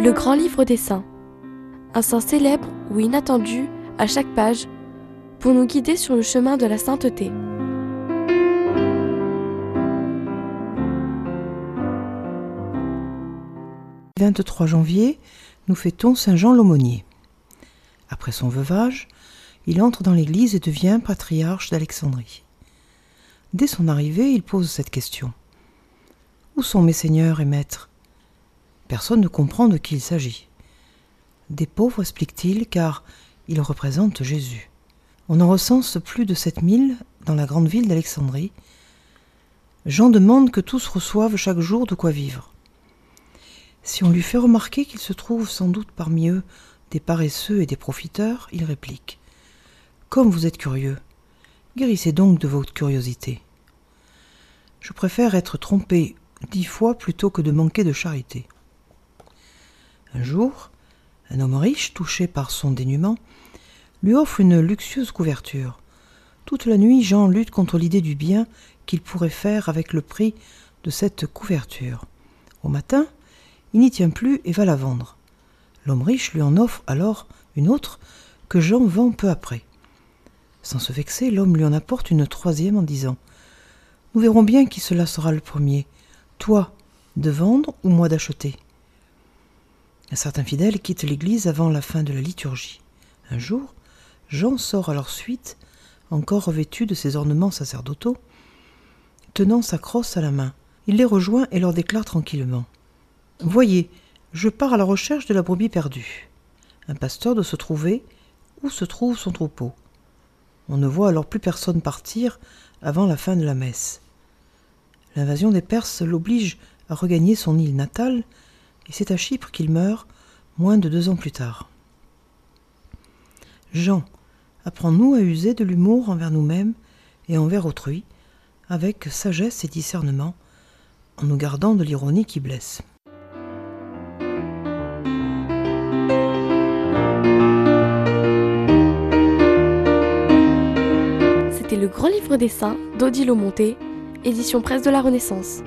Le grand livre des saints. Un saint célèbre ou inattendu à chaque page pour nous guider sur le chemin de la sainteté. Le 23 janvier, nous fêtons Saint Jean l'Aumônier. Après son veuvage, il entre dans l'Église et devient patriarche d'Alexandrie. Dès son arrivée, il pose cette question. Où sont mes seigneurs et maîtres? Personne ne comprend de qui il s'agit. Des pauvres, explique-t-il, car ils représentent Jésus. On en recense plus de 7000 dans la grande ville d'Alexandrie. Jean demande que tous reçoivent chaque jour de quoi vivre. Si on lui fait remarquer qu'il se trouve sans doute parmi eux des paresseux et des profiteurs, il réplique Comme vous êtes curieux, guérissez donc de votre curiosité. Je préfère être trompé dix fois plutôt que de manquer de charité. Un jour, un homme riche, touché par son dénuement, lui offre une luxueuse couverture. Toute la nuit, Jean lutte contre l'idée du bien qu'il pourrait faire avec le prix de cette couverture. Au matin, il n'y tient plus et va la vendre. L'homme riche lui en offre alors une autre que Jean vend peu après. Sans se vexer, l'homme lui en apporte une troisième en disant Nous verrons bien qui cela sera le premier, toi de vendre ou moi d'acheter. Un certain fidèle quitte l'église avant la fin de la liturgie. Un jour, Jean sort à leur suite, encore revêtu de ses ornements sacerdotaux, tenant sa crosse à la main. Il les rejoint et leur déclare tranquillement Voyez, je pars à la recherche de la brebis perdue. Un pasteur doit se trouver où se trouve son troupeau. On ne voit alors plus personne partir avant la fin de la messe. L'invasion des Perses l'oblige à regagner son île natale et c'est à Chypre qu'il meurt moins de deux ans plus tard. Jean, apprends-nous à user de l'humour envers nous-mêmes et envers autrui, avec sagesse et discernement, en nous gardant de l'ironie qui blesse. C'était le grand livre des saints d'Odile Monté, édition presse de la Renaissance.